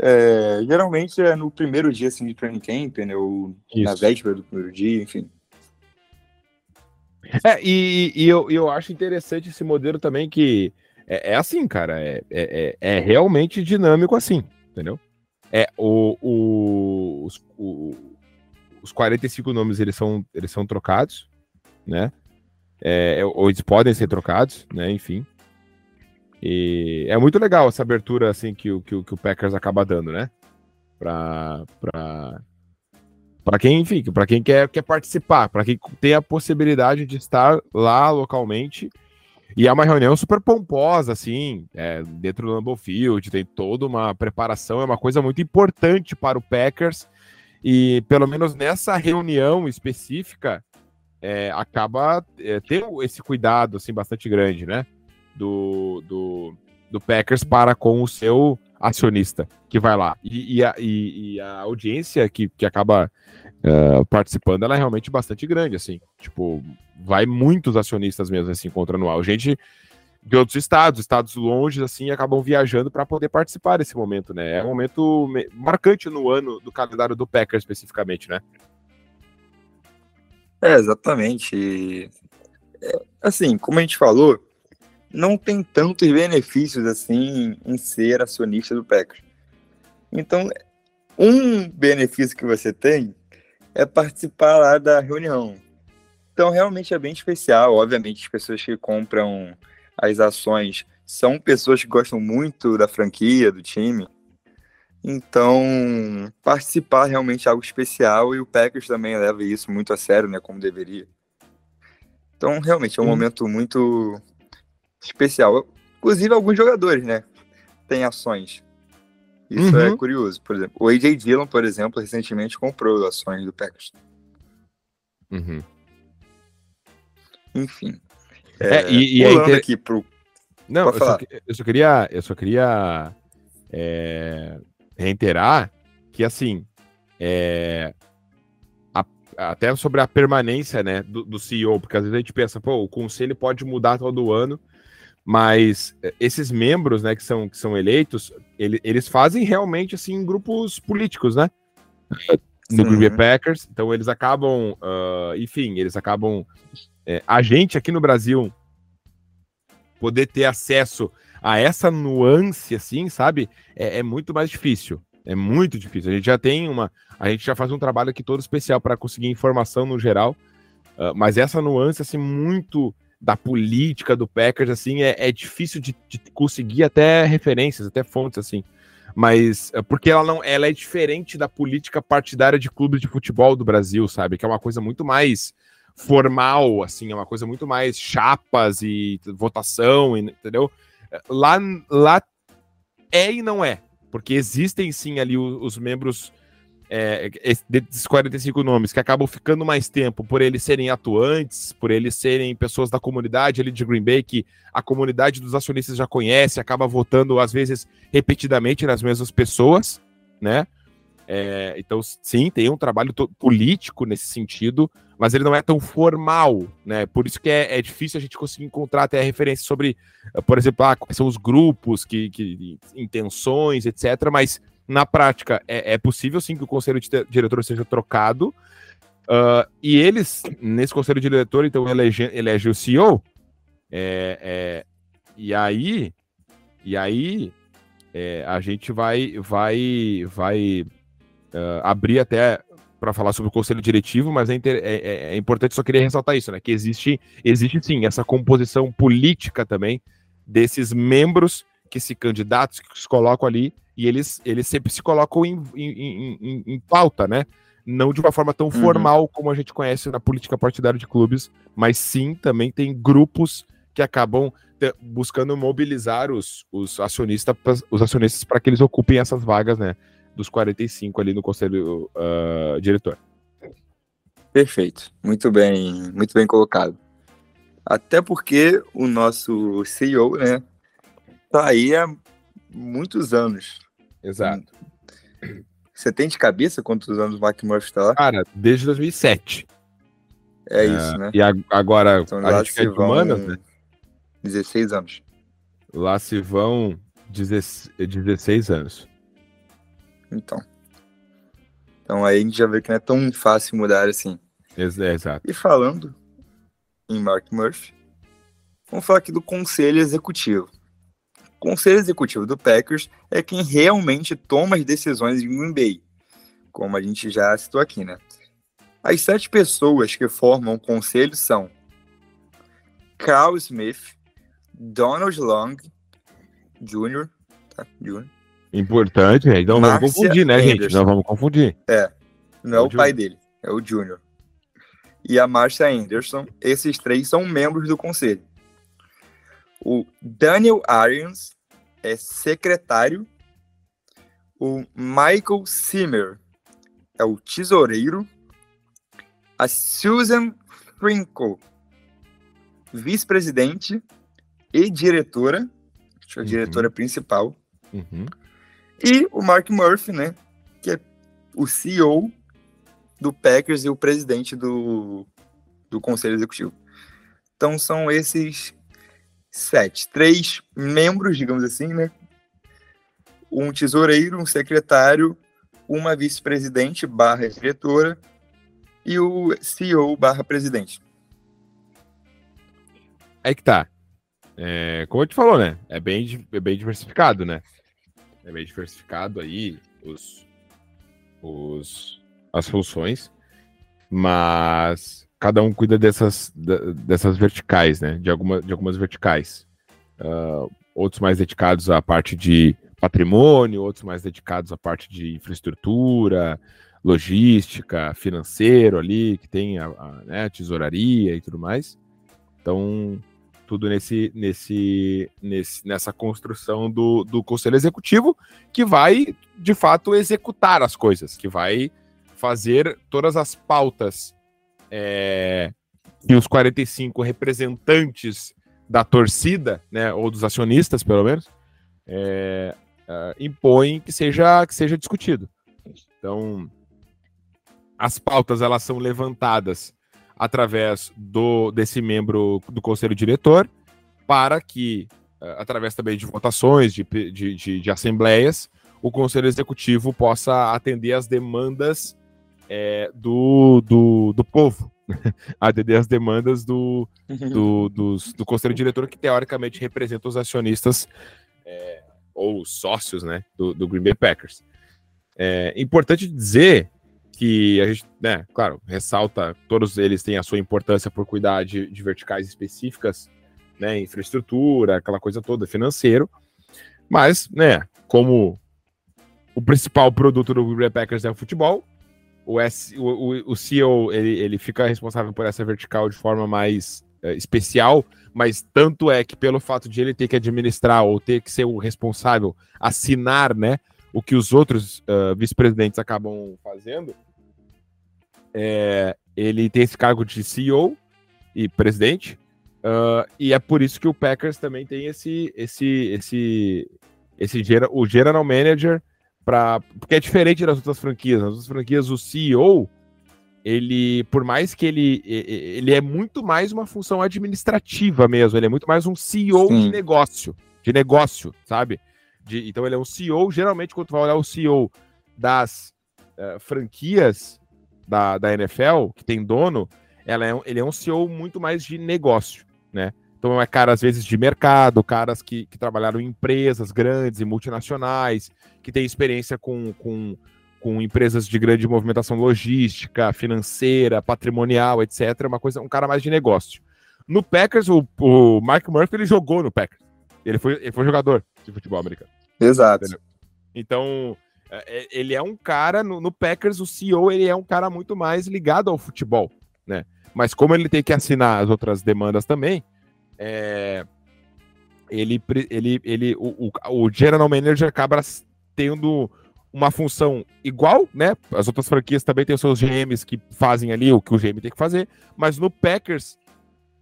É, geralmente é no primeiro dia assim, de training camp, né? Ou Isso. na véspera do primeiro dia, enfim. É, e, e eu, eu acho interessante esse modelo também que é, é assim, cara, é, é, é, é realmente dinâmico assim, entendeu? É, o, o, os, o, os 45 nomes, eles são, eles são trocados, né? É, ou eles podem ser trocados, né? Enfim. E é muito legal essa abertura assim que o, que, o, que o Packers acaba dando, né? Para para para quem, enfim, para quem quer, quer participar, para quem tem a possibilidade de estar lá localmente. E é uma reunião super pomposa, assim, é, dentro do Lambeau Field, tem toda uma preparação, é uma coisa muito importante para o Packers. E pelo menos nessa reunião específica, é, acaba é, tendo esse cuidado assim bastante grande, né? do, do, do Packers para com o seu acionista que vai lá. E, e, a, e, e a, audiência que, que acaba uh, participando, ela é realmente bastante grande, assim. Tipo, vai muitos acionistas mesmo nesse encontro anual. Gente de outros estados, estados longe, assim, acabam viajando para poder participar desse momento, né? É um momento marcante no ano do calendário do Packers, especificamente, né? É, exatamente. É, assim, como a gente falou, não tem tantos benefícios assim em ser acionista do Packers. Então, um benefício que você tem é participar lá da reunião. Então, realmente é bem especial. Obviamente, as pessoas que compram as ações são pessoas que gostam muito da franquia, do time. Então, participar realmente é algo especial e o Packers também leva isso muito a sério, né, como deveria. Então, realmente é um uhum. momento muito especial. Inclusive, alguns jogadores, né, têm ações. Isso é uhum. é curioso. Por exemplo, o AJ Dillon, por exemplo, recentemente comprou ações do Packers. Uhum. Enfim. É, é, e, e é inter... aqui pro. Não, eu só, eu só, queria, eu só queria é, reiterar que assim, é, a, até sobre a permanência, né, do, do, CEO, porque às vezes a gente pensa, pô, o conselho pode mudar todo ano, mas esses membros, né, que são, que são eleitos, ele, eles fazem realmente assim grupos políticos, né? No Green Bay Packers, então eles acabam, uh, enfim, eles acabam é, a gente aqui no Brasil poder ter acesso a essa nuance, assim, sabe? É, é, muito mais difícil. É muito difícil. A gente já tem uma. A gente já faz um trabalho aqui todo especial para conseguir informação no geral. Uh, mas essa nuance, assim, muito da política do Packers, assim, é, é difícil de, de, conseguir até referências, até fontes, assim. Mas é, porque ela não, ela é diferente da política partidária de clubes de futebol do Brasil, sabe? Que é uma coisa muito mais formal, assim, é uma coisa muito mais chapas e votação, entendeu? Lá, lá é e não é, porque existem sim ali os, os membros é, desses 45 nomes que acabam ficando mais tempo por eles serem atuantes, por eles serem pessoas da comunidade ali de Green Bay que a comunidade dos acionistas já conhece, acaba votando às vezes repetidamente nas mesmas pessoas, né? É, então, sim, tem um trabalho político nesse sentido, mas ele não é tão formal, né? Por isso que é, é difícil a gente conseguir encontrar até referência sobre, por exemplo, ah, quais são os grupos, que, que intenções, etc. Mas na prática é, é, possível sim que o conselho de diretor seja trocado. Uh, e eles, nesse conselho de diretor, então elege, elege o CEO. É, é, e aí, e aí é, a gente vai, vai, vai uh, abrir até para falar sobre o conselho diretivo, mas é, é, é, é, importante, só queria ressaltar isso, né? Que existe, existe sim essa composição política também desses membros que se candidatos, que se colocam ali, e eles, eles sempre se colocam em, em, em, em pauta, né? Não de uma forma tão uhum. formal como a gente conhece na política partidária de clubes, mas sim também tem grupos que acabam buscando mobilizar os, os acionistas os acionistas para que eles ocupem essas vagas, né? dos 45 ali no conselho uh, diretor. Perfeito, muito bem, muito bem colocado. Até porque o nosso CEO, né, tá aí há muitos anos. Exato. Você tem de cabeça quantos anos o Mark Murphy tá lá? Cara, desde 2007. É, é isso, né? E agora então, a gente quer de humanas, né? 16 anos. Lá se vão 16 anos. Então. Então aí a gente já vê que não é tão fácil mudar assim. É, exato. E falando em Mark Murphy, vamos falar aqui do Conselho Executivo. O Conselho Executivo do Packers é quem realmente toma as decisões em Green Bay, como a gente já citou aqui, né? As sete pessoas que formam o conselho são Carl Smith, Donald Long Jr., tá? Jr. Importante. Então vamos confundir, né, Anderson. gente? Não vamos confundir. É. Não é, é o, o pai dele, é o Júnior. E a Marcia Anderson, esses três são membros do conselho. O Daniel Arians é secretário. O Michael Simmer é o tesoureiro. A Susan Frinkle, vice-presidente e diretora, a uhum. diretora principal. Uhum. E o Mark Murphy, né? Que é o CEO do Packers e o presidente do, do Conselho Executivo. Então são esses sete. Três membros, digamos assim, né? Um tesoureiro, um secretário, uma vice-presidente barra diretora e o CEO barra presidente. É que tá. É, como a gente falou, né? É bem, é bem diversificado, né? é meio diversificado aí os, os, as funções, mas cada um cuida dessas, dessas verticais, né? De, alguma, de algumas verticais. Uh, outros mais dedicados à parte de patrimônio, outros mais dedicados à parte de infraestrutura, logística, financeiro ali, que tem a, a né, tesouraria e tudo mais. Então, tudo nesse, nesse, nesse, nessa construção do, do Conselho Executivo, que vai, de fato, executar as coisas, que vai fazer todas as pautas é, que os 45 representantes da torcida, né, ou dos acionistas, pelo menos, é, é, impõem que seja, que seja discutido. Então, as pautas elas são levantadas através do desse membro do conselho diretor para que, é, através também de votações, de, de, de, de assembleias, o conselho executivo possa atender às demandas é, do, do, do povo, atender às demandas do, do, dos, do conselho diretor, que teoricamente representa os acionistas é, ou sócios né, do, do Green Bay Packers. É importante dizer que a gente, né, claro, ressalta, todos eles têm a sua importância por cuidar de, de verticais específicas, né, infraestrutura, aquela coisa toda, financeiro, mas, né, como o principal produto do Green Bay Packers é o futebol, o, S, o, o, CEO, ele, ele fica responsável por essa vertical de forma mais é, especial, mas tanto é que pelo fato de ele ter que administrar ou ter que ser o responsável, assinar, né, o que os outros uh, vice-presidentes acabam fazendo, é, ele tem esse cargo de CEO e presidente, uh, e é por isso que o Packers também tem esse, esse, esse, esse o general manager, pra, porque é diferente das outras franquias. Nas outras franquias, o CEO ele, por mais que ele, ele é muito mais uma função administrativa mesmo, ele é muito mais um CEO Sim. de negócio, de negócio, sabe? De, então ele é um CEO, geralmente quando tu vai olhar o CEO das uh, franquias da, da NFL, que tem dono, ela é, ele é um CEO muito mais de negócio, né? Então é cara, às vezes, de mercado, caras que, que trabalharam em empresas grandes e multinacionais, que tem experiência com, com com empresas de grande movimentação logística, financeira, patrimonial, etc. Uma coisa, um cara mais de negócio. No Packers, o, o Mark Murphy ele jogou no Packers. Ele foi, ele foi jogador de futebol americano. Exato. Entendeu? Então, é, é, ele é um cara, no, no, Packers, o CEO, ele é um cara muito mais ligado ao futebol, né? Mas como ele tem que assinar as outras demandas também, é, ele, ele, ele, o, o, o General Manager acaba tendo uma função igual, né? As outras franquias também têm os seus GMs que fazem ali o que o GM tem que fazer, mas no Packers,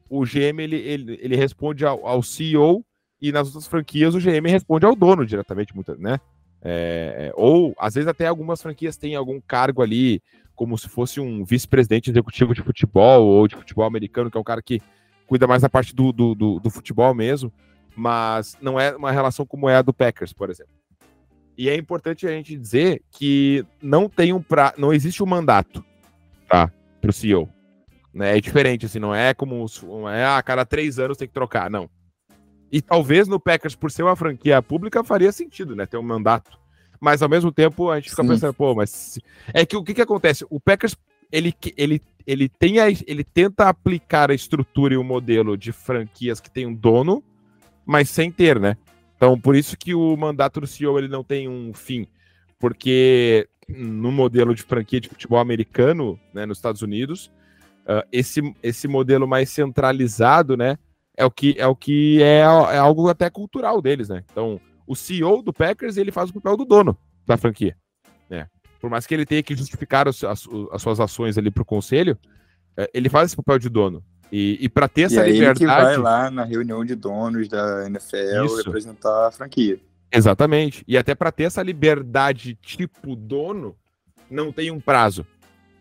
o GM ele, ele, ele responde ao, ao CEO e nas outras franquias o GM responde ao dono diretamente, né? É, ou às vezes até algumas franquias têm algum cargo ali, como se fosse um vice-presidente executivo de futebol ou de futebol americano, que é um cara que cuida mais da parte do, do, do, do futebol mesmo, mas não é uma relação como é a do Packers, por exemplo. E é importante a gente dizer que não tem um pra... não existe um mandato, tá, para o CEO. Né? É diferente, assim, não é como não é a ah, cada três anos tem que trocar, não. E talvez no Packers, por ser uma franquia pública, faria sentido, né, ter um mandato. Mas ao mesmo tempo a gente fica Sim. pensando, pô, mas é que o que, que acontece? O Packers ele, ele, ele, tem a, ele tenta aplicar a estrutura e o modelo de franquias que tem um dono, mas sem ter, né? Então, por isso que o mandato do CEO ele não tem um fim, porque no modelo de franquia de futebol americano, né, nos Estados Unidos, uh, esse, esse modelo mais centralizado, né, é o que é o que é, é algo até cultural deles, né? Então, o CEO do Packers ele faz o papel do dono da franquia, né? Por mais que ele tenha que justificar as, as, as suas ações ali para o conselho, uh, ele faz esse papel de dono. E, e para ter essa e liberdade. Ele que vai lá na reunião de donos da NFL Isso. representar a franquia. Exatamente. E até para ter essa liberdade tipo dono, não tem um prazo.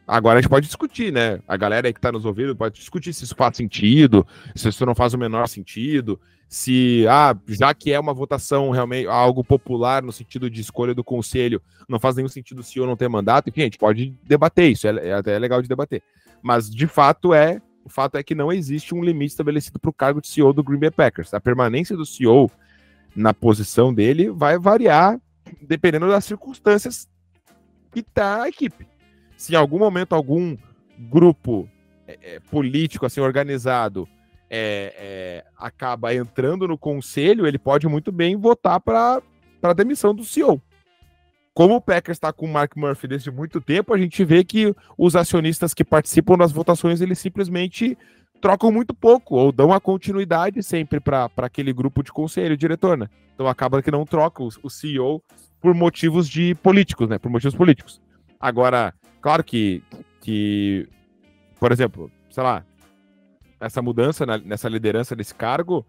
Agora a gente pode discutir, né? A galera aí que está nos ouvindo pode discutir se isso faz sentido, se isso não faz o menor sentido, se, ah, já que é uma votação realmente algo popular no sentido de escolha do conselho, não faz nenhum sentido se eu não ter mandato, enfim, a gente pode debater isso, é, é até legal de debater. Mas de fato é o fato é que não existe um limite estabelecido para o cargo de CEO do Green Bay Packers. A permanência do CEO na posição dele vai variar dependendo das circunstâncias que está a equipe. Se em algum momento algum grupo é, é, político assim organizado é, é acaba entrando no conselho, ele pode muito bem votar para para demissão do CEO. Como o Packers está com o Mark Murphy desde muito tempo, a gente vê que os acionistas que participam das votações, eles simplesmente trocam muito pouco, ou dão a continuidade sempre para aquele grupo de conselho, diretor, né? Então acaba que não troca o, o CEO por motivos de políticos, né? Por motivos políticos. Agora, claro que, que por exemplo, sei lá, essa mudança na, nessa liderança desse cargo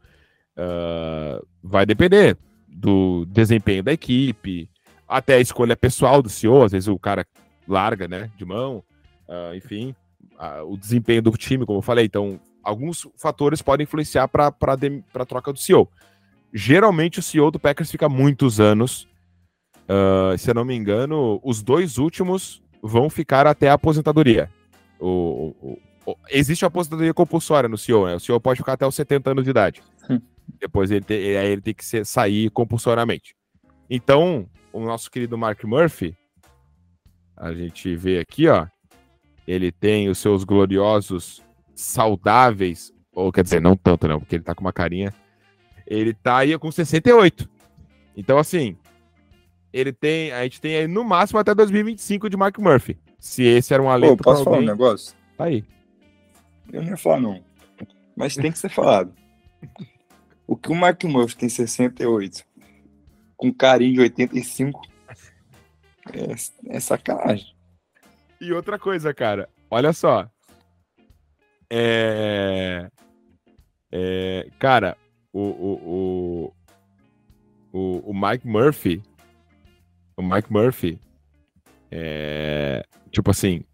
uh, vai depender do desempenho da equipe, até a escolha pessoal do CEO, às vezes o cara larga, né, de mão, uh, enfim, uh, o desempenho do time, como eu falei. Então, alguns fatores podem influenciar para a troca do CEO. Geralmente, o CEO do Packers fica muitos anos. Uh, se eu não me engano, os dois últimos vão ficar até a aposentadoria. O, o, existe a aposentadoria compulsória no CEO, né? O CEO pode ficar até os 70 anos de idade. Hum. Depois ele, te, ele tem que ser, sair compulsoriamente. Então, o nosso querido Mark Murphy, a gente vê aqui, ó, ele tem os seus gloriosos saudáveis, ou quer dizer, não tanto, não, porque ele tá com uma carinha. Ele tá aí com 68. Então, assim, ele tem, a gente tem aí no máximo até 2025 de Mark Murphy. Se esse era um alento Pô, posso falar um negócio? Tá aí. Eu não ia falar, não. Mas tem que ser falado. O que o Mark Murphy tem 68 com carinho de 85. É, é sacanagem. E outra coisa, cara, olha só. É. é cara, o, o, o, o, Mike Murphy. O Mike Murphy. É. Tipo assim.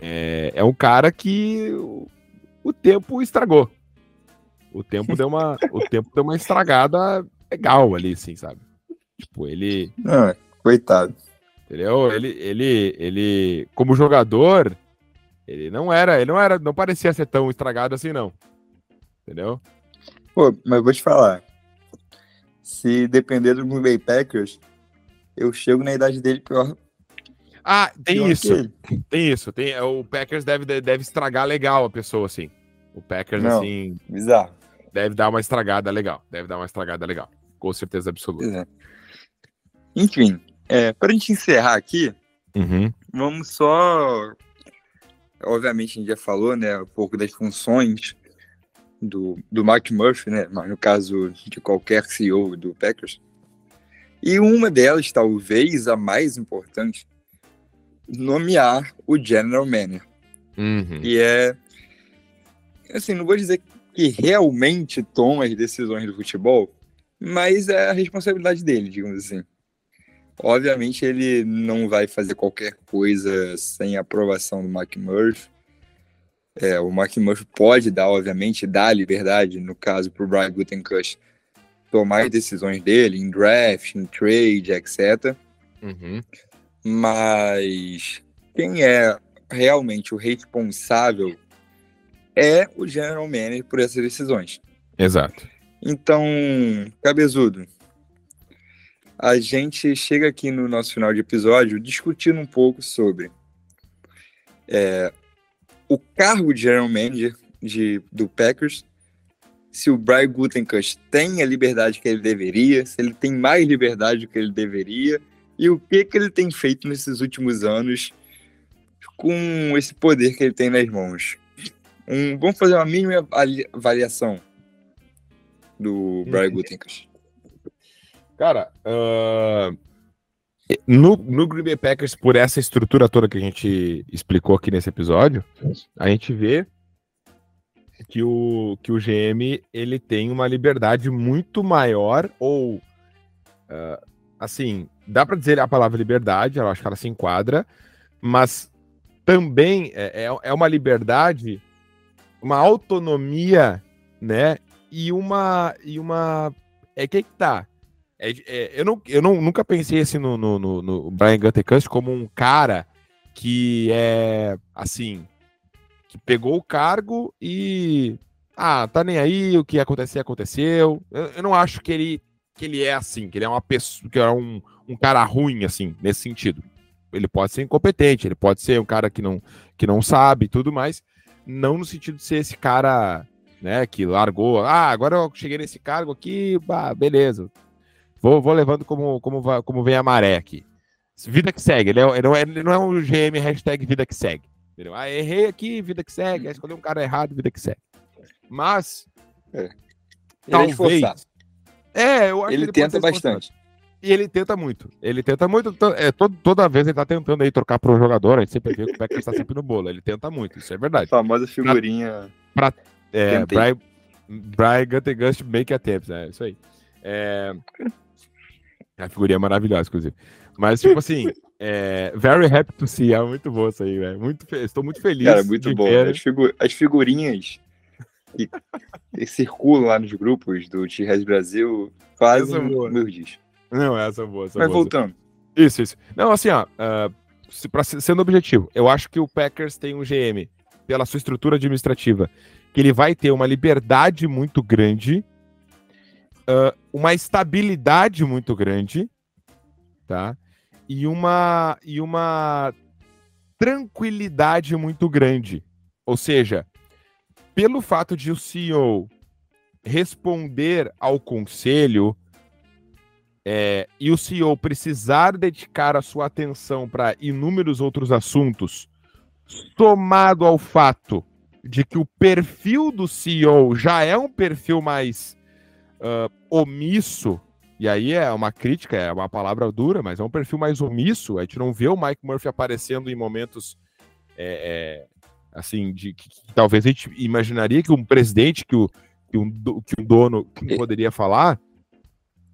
É, é um cara que o, o tempo estragou. O tempo deu uma, o tempo deu uma estragada legal ali, assim, sabe? Tipo, ele. Não, coitado. Entendeu? Ele, ele, ele, como jogador, ele não era, ele não era, não parecia ser tão estragado assim, não. Entendeu? Pô, mas vou te falar. Se depender do Green Bay Packers, eu chego na idade dele pior. Ah, tem isso. Tem isso. Tem, o Packers deve, deve estragar legal a pessoa, assim. O Packers, não, assim. Bizarro. Deve dar uma estragada legal. Deve dar uma estragada legal. Com certeza absoluta. É. Enfim, é, para a gente encerrar aqui, uhum. vamos só. Obviamente, a gente já falou né, um pouco das funções do, do Mark Murphy, né, mas no caso de qualquer CEO do Packers. E uma delas, talvez a mais importante, nomear o General Manager. Uhum. E é. Assim, não vou dizer que realmente toma as decisões do futebol, mas é a responsabilidade dele, digamos assim. Obviamente ele não vai fazer qualquer coisa sem aprovação do Mark Murphy. É, o Mark Murphy pode dar, obviamente, dar liberdade, no caso, para o Brian Gutenkust tomar as decisões dele em draft, em trade, etc. Uhum. Mas quem é realmente o responsável é o general manager por essas decisões. Exato. Então, cabezudo, a gente chega aqui no nosso final de episódio discutindo um pouco sobre é, o cargo de general manager de, do Packers, se o Brian Gutenkust tem a liberdade que ele deveria, se ele tem mais liberdade do que ele deveria, e o que, que ele tem feito nesses últimos anos com esse poder que ele tem nas mãos um, vamos fazer uma mínima avaliação do Brian Gutenkast. Cara, uh, no, no Green Bay Packers, por essa estrutura toda que a gente explicou aqui nesse episódio, a gente vê que o, que o GM ele tem uma liberdade muito maior, ou uh, assim, dá para dizer a palavra liberdade, eu acho que ela se enquadra, mas também é, é, é uma liberdade uma autonomia, né? E uma. E uma. É que, que tá. É, é, eu não, eu não, nunca pensei assim no, no, no, no Brian Gutekunst como um cara que é assim que pegou o cargo e ah, tá nem aí, o que acontecer, aconteceu. Eu, eu, não acho que ele, que ele é assim, que ele é uma pessoa, que é um, um cara ruim, assim, nesse sentido. Ele pode ser incompetente, ele pode ser um cara que não, que não sabe tudo mais, não no sentido de ser esse cara, né, que largou, ah, agora eu cheguei nesse cargo aqui, bah, beleza, vou, vou levando como, como, como vem a maré aqui. Vida que segue, ele, é, ele, não, é, ele não é um GM hashtag vida que segue. Entendeu? Ah, errei aqui, vida que segue. Aí escolhi um cara errado, vida que segue. Mas. É. Talvez. É, eu acho ele, ele tenta bastante. E ele tenta muito. Ele tenta muito. É, todo, toda vez ele tá tentando aí trocar para um jogador. A gente sempre vê que o Packers está sempre no bolo. Ele tenta muito, isso é verdade. A famosa figurinha. Pra, pra, é, Brian, Brian Guttegust Make Attempts, é isso aí. É... A figurinha é maravilhosa, inclusive. Mas, tipo assim, é, very happy to see. É muito bom isso aí, velho. Muito, estou muito feliz. Cara, muito bom. As, figu as, figurinhas que, que, circulam lá nos grupos do T-Res Brasil fazem meus dias. Não, essa é boa. Essa Mas voltando. Isso, isso. Não, assim, ó, uh, pra, sendo objetivo, eu acho que o Packers tem um GM, pela sua estrutura administrativa, que ele vai ter uma liberdade muito grande, uh, uma estabilidade muito grande, tá? E uma, e uma tranquilidade muito grande. Ou seja, pelo fato de o CEO responder ao conselho é, e o CEO precisar dedicar a sua atenção para inúmeros outros assuntos, somado ao fato de que o perfil do CEO já é um perfil mais uh, omisso, e aí é uma crítica, é uma palavra dura, mas é um perfil mais omisso. A gente não vê o Mike Murphy aparecendo em momentos é, é, assim, de que, que, talvez a gente imaginaria que um presidente, que, o, que, um, que um dono que poderia falar.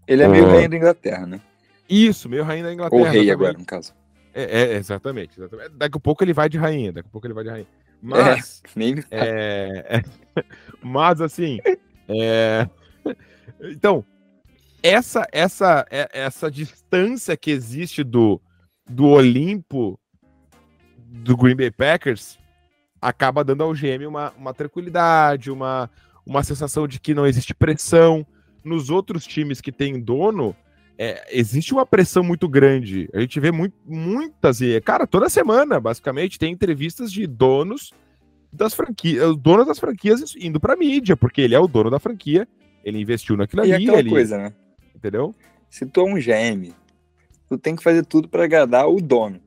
Ele é meio uh, rainha da Inglaterra, né? Isso, meio rainha da Inglaterra. Ou rei agora, no caso. É, é, exatamente, exatamente. Daqui a pouco ele vai de rainha, daqui a pouco ele vai de rainha. Mas. É, nem... é, mas assim. É, então, essa, essa, é, essa distância que existe do, do Olimpo do Green Bay Packers acaba dando ao GM uma, uma tranquilidade, uma, uma sensação de que não existe pressão. Nos outros times que têm dono, é, existe uma pressão muito grande. A gente vê muito, muitas, e, cara, toda semana, basicamente, tem entrevistas de donos das franquias, donos das franquias indo para mídia, porque ele é o dono da franquia, ele investiu naquilo e ali. aquela ele, coisa, né? Entendeu? Se tu é um GM, tu tem que fazer tudo para agradar o dono.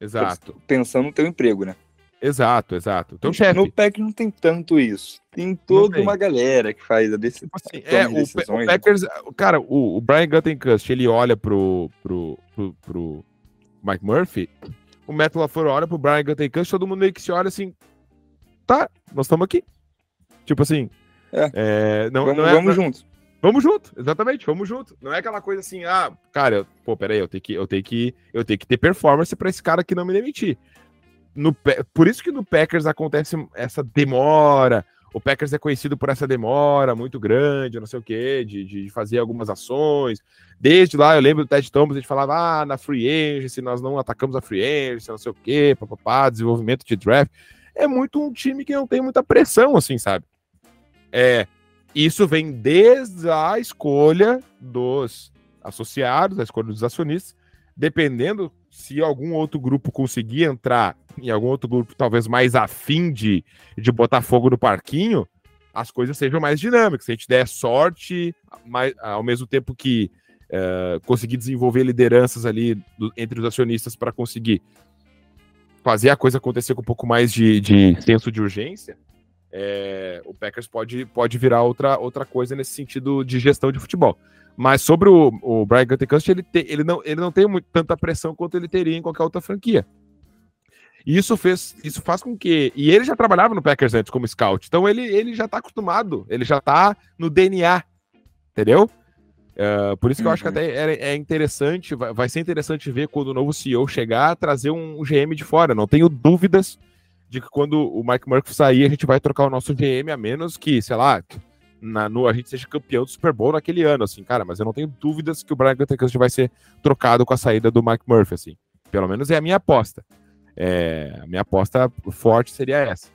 Exato. Pensando no teu emprego, né? Exato, exato. Então, chefe. No PEC não tem tanto isso. Tem toda tem. uma galera que faz a decisão. Assim, é, o, o, Packers, cara, o, o Brian Guttenkust, ele olha pro, pro, pro, pro Mike Murphy, o Matt LaFleur olha pro Brian Guttenkust, todo mundo meio que se olha assim, tá, nós estamos aqui. Tipo assim, é. É, não, vamos, não é, vamos junto. Vamos junto, exatamente, vamos junto. Não é aquela coisa assim, ah, cara, eu, pô, peraí, eu tenho que, eu tenho que, eu tenho que ter performance para esse cara aqui não me demitir. No, por isso que no Packers acontece essa demora. O Packers é conhecido por essa demora muito grande, não sei o quê, de, de fazer algumas ações. Desde lá, eu lembro do Ted Thomas, a gente falava, ah, na free agency, nós não atacamos a free agency, não sei o quê, papapá, desenvolvimento de draft. É muito um time que não tem muita pressão, assim, sabe? É, isso vem desde a escolha dos associados, a escolha dos acionistas, dependendo se algum outro grupo conseguir entrar em algum outro grupo talvez mais afim de, de botar fogo no parquinho, as coisas sejam mais dinâmicas. Se a gente der sorte, mais, ao mesmo tempo que uh, conseguir desenvolver lideranças ali do, entre os acionistas para conseguir fazer a coisa acontecer com um pouco mais de, de senso de urgência, é, o Packers pode, pode virar outra, outra coisa nesse sentido de gestão de futebol. Mas sobre o, o Brian Gutekunst, ele, te, ele, não, ele não tem muito, tanta pressão quanto ele teria em qualquer outra franquia. E isso fez, isso faz com que. E ele já trabalhava no Packers antes como scout, então ele, ele já está acostumado, ele já está no DNA, entendeu? Uh, por isso que uhum. eu acho que uhum. até é, é interessante, vai, vai, ser interessante ver quando o novo CEO chegar, trazer um, um GM de fora. Não tenho dúvidas de que quando o Mike Murphy sair, a gente vai trocar o nosso GM, a menos que, sei lá, na, no, a gente seja campeão do Super Bowl naquele ano, assim, cara, mas eu não tenho dúvidas que o Brian Gutekunst vai ser trocado com a saída do Mike Murphy, assim. Pelo menos é a minha aposta. É, a minha aposta forte seria essa.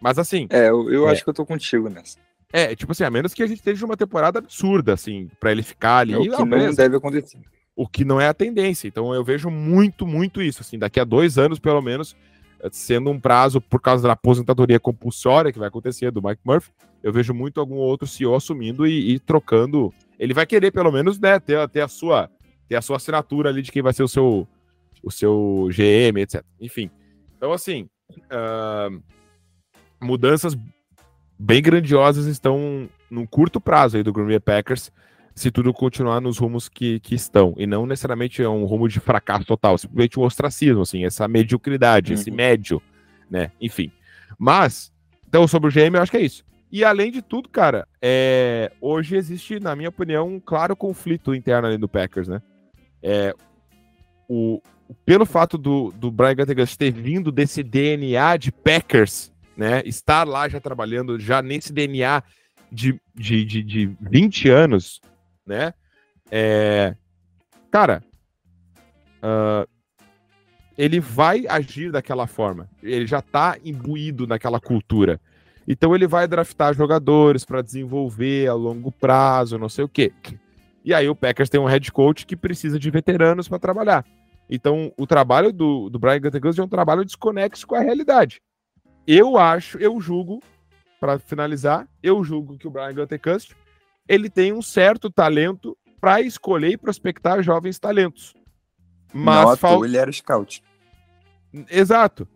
Mas assim. É, eu, eu é, acho que eu tô contigo nessa. É, tipo assim, a menos que a gente esteja uma temporada absurda, assim, para ele ficar ali. É o que não, não deve acontecer. O que não é a tendência. Então eu vejo muito, muito isso. Assim, daqui a dois anos, pelo menos, sendo um prazo por causa da aposentadoria compulsória que vai acontecer do Mike Murphy, eu vejo muito algum outro CEO assumindo e, e trocando ele vai querer pelo menos, né, ter, ter a sua ter a sua assinatura ali de quem vai ser o seu o seu GM, etc. Enfim. Então, assim, uh, mudanças bem grandiosas estão no curto prazo aí do Green Bay Packers, se tudo continuar nos rumos que, que estão. E não necessariamente é um rumo de fracasso total, simplesmente um ostracismo, assim, essa mediocridade, uhum. esse médio, né? Enfim. Mas, então, sobre o GM, eu acho que é isso. E além de tudo, cara, é... hoje existe, na minha opinião, um claro conflito interno ali do Packers, né? É... O... Pelo fato do, do Brian Gattegas ter vindo desse DNA de Packers, né? Estar lá já trabalhando, já nesse DNA de, de, de, de 20 anos, né? É, cara, uh, ele vai agir daquela forma. Ele já está imbuído naquela cultura. Então ele vai draftar jogadores para desenvolver a longo prazo, não sei o quê. E aí o Packers tem um head coach que precisa de veteranos para trabalhar. Então o trabalho do, do Brian Gutekunst é um trabalho desconexo com a realidade. Eu acho, eu julgo, para finalizar, eu julgo que o Brian Gutekunst ele tem um certo talento para escolher e prospectar jovens talentos. Mas Não, fal... ele era scout. Exato.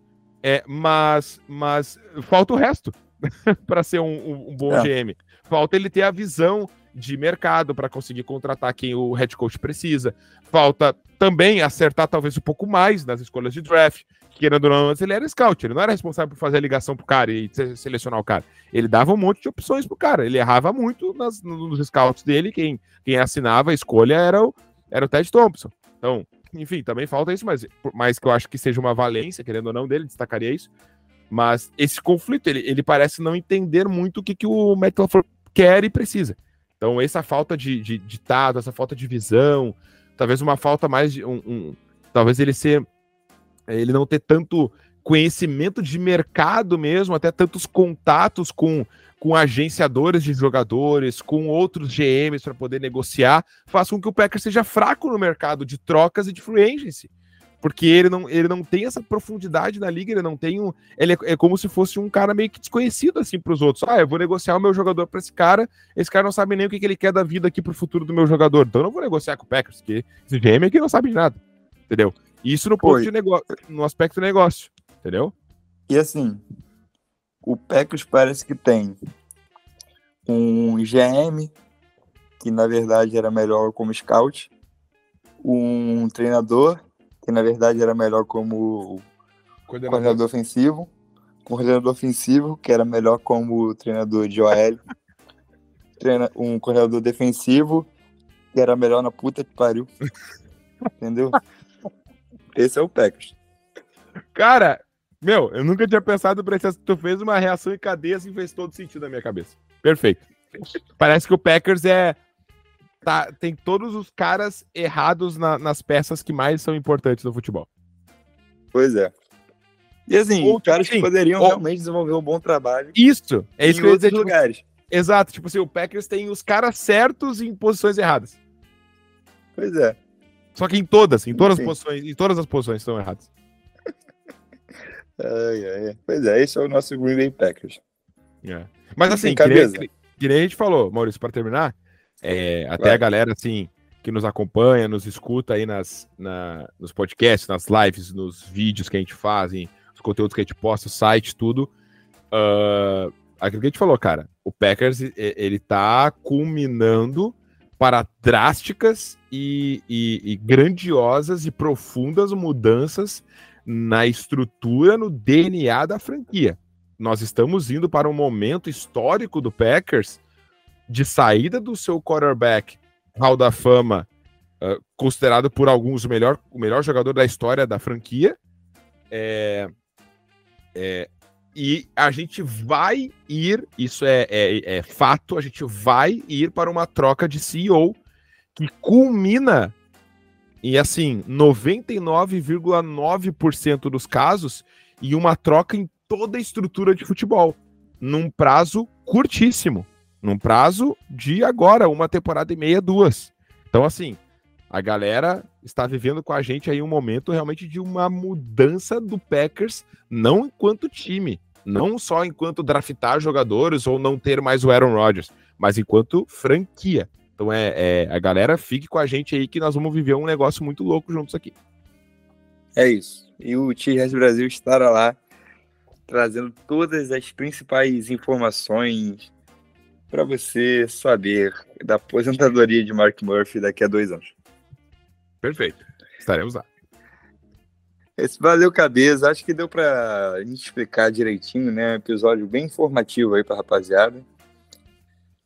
É, mas, mas falta o resto para ser um, um bom é. GM. Falta ele ter a visão de mercado para conseguir contratar quem o head coach precisa. Falta também acertar talvez um pouco mais nas escolhas de draft. Querendo ou não, ele era scout, ele não era responsável por fazer a ligação pro cara e selecionar o cara. Ele dava um monte de opções pro cara. Ele errava muito nas, nos scouts dele. Quem, quem assinava a escolha era o, era o Ted Thompson. Então, enfim, também falta isso, mas, mas que eu acho que seja uma valência, querendo ou não, dele, destacaria isso. Mas esse conflito, ele, ele parece não entender muito o que, que o Matt quer e precisa. Então, essa falta de, de, de tato, essa falta de visão, talvez uma falta mais de. Um, um, talvez ele ser. Ele não ter tanto conhecimento de mercado mesmo, até tantos contatos com, com agenciadores de jogadores, com outros GMs para poder negociar, faz com que o Packers seja fraco no mercado de trocas e de free agency porque ele não, ele não tem essa profundidade na liga, ele não tem um. Ele é, é como se fosse um cara meio que desconhecido assim para os outros. Ah, eu vou negociar o meu jogador para esse cara, esse cara não sabe nem o que, que ele quer da vida aqui pro futuro do meu jogador. Então eu não vou negociar com o Packers, porque esse GM aqui não sabe de nada. Entendeu? Isso no ponto de negócio, no aspecto negócio, entendeu? E assim, o Packers parece que tem um GM, que na verdade era melhor como scout, um treinador que na verdade era melhor como coordenador, coordenador ofensivo, coordenador ofensivo, que era melhor como treinador de OL, treina, um coordenador defensivo, que era melhor na puta que pariu. Entendeu? Esse é o Packers. Cara, meu, eu nunca tinha pensado pra isso. Tu fez uma reação em cadeia assim, fez todo sentido na minha cabeça. Perfeito. Parece que o Packers é tá, tem todos os caras errados na, nas peças que mais são importantes no futebol. Pois é. E assim, ou, caras que poderiam ou, realmente desenvolver um bom trabalho. Isso, é isso em que eu ia dizer. Tipo, lugares. Tipo, exato, tipo assim, o Packers tem os caras certos em posições erradas. Pois é. Só que em todas, em todas Sim. as posições, em todas as posições estão erradas. ai, ai. Pois é, esse é o nosso Green Bay Packers. É. Mas assim, que nem, que nem a gente falou, Maurício, para terminar, é, até Vai. a galera, assim, que nos acompanha, nos escuta aí nas, na, nos podcasts, nas lives, nos vídeos que a gente faz, os conteúdos que a gente posta, o site, tudo. Uh, aquilo que a gente falou, cara, o Packers, ele tá culminando para drásticas e, e, e grandiosas e profundas mudanças na estrutura, no DNA da franquia. Nós estamos indo para um momento histórico do Packers de saída do seu quarterback, Hall da Fama, uh, considerado por alguns o melhor, o melhor jogador da história da franquia. É, é, e a gente vai ir, isso é, é, é, fato, a gente vai ir para uma troca de CEO que culmina em assim 99,9% dos casos e uma troca em toda a estrutura de futebol num prazo curtíssimo num prazo de agora, uma temporada e meia, duas. Então, assim, a galera está vivendo com a gente aí um momento realmente de uma mudança do Packers, não enquanto time, não só enquanto draftar jogadores ou não ter mais o Aaron Rodgers, mas enquanto franquia. Então é, é, a galera fique com a gente aí que nós vamos viver um negócio muito louco juntos aqui. É isso. E o T-Res Brasil estará lá trazendo todas as principais informações para você saber da aposentadoria de Mark Murphy daqui a dois anos. Perfeito. Estaremos lá. Esse valeu, cabeça. Acho que deu para a gente explicar direitinho, né? Um episódio bem informativo aí para rapaziada.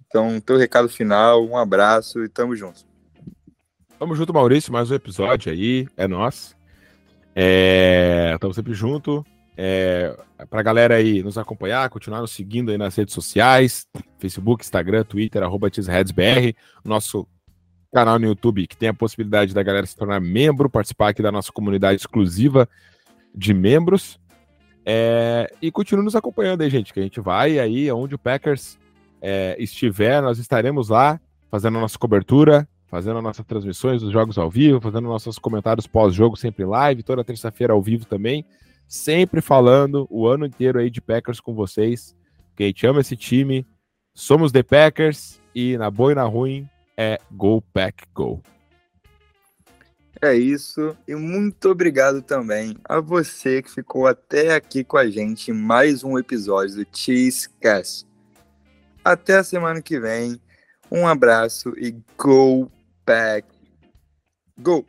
Então, teu recado final, um abraço e tamo junto. Tamo junto, Maurício. Mais um episódio aí. É nós. É... Tamo sempre junto. É... Pra galera aí nos acompanhar, continuar nos seguindo aí nas redes sociais: Facebook, Instagram, Twitter, arroba Nosso canal no YouTube que tem a possibilidade da galera se tornar membro, participar aqui da nossa comunidade exclusiva de membros. É, e continue nos acompanhando aí, gente, que a gente vai aí onde o Packers é, estiver, nós estaremos lá fazendo a nossa cobertura, fazendo as nossas transmissões dos jogos ao vivo, fazendo nossos comentários pós-jogo sempre live, toda terça-feira ao vivo também, sempre falando o ano inteiro aí de Packers com vocês, que a gente ama esse time, somos The Packers e na boa e na ruim é Go Pack Go. É isso, e muito obrigado também a você que ficou até aqui com a gente em mais um episódio do Cheesecast. Até a semana que vem, um abraço e Go Pack Go!